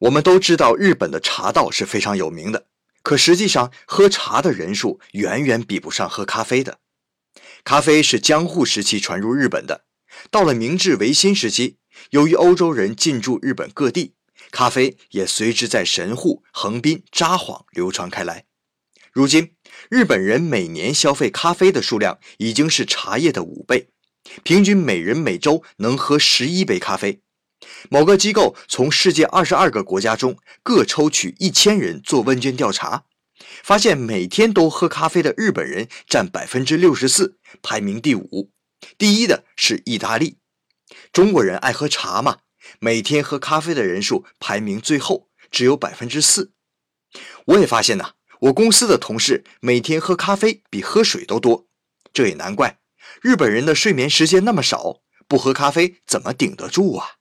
我们都知道日本的茶道是非常有名的，可实际上喝茶的人数远远比不上喝咖啡的。咖啡是江户时期传入日本的，到了明治维新时期，由于欧洲人进驻日本各地，咖啡也随之在神户、横滨、札幌流传开来。如今，日本人每年消费咖啡的数量已经是茶叶的五倍，平均每人每周能喝十一杯咖啡。某个机构从世界二十二个国家中各抽取一千人做问卷调查，发现每天都喝咖啡的日本人占百分之六十四，排名第五。第一的是意大利。中国人爱喝茶嘛，每天喝咖啡的人数排名最后，只有百分之四。我也发现呐，我公司的同事每天喝咖啡比喝水都多。这也难怪，日本人的睡眠时间那么少，不喝咖啡怎么顶得住啊？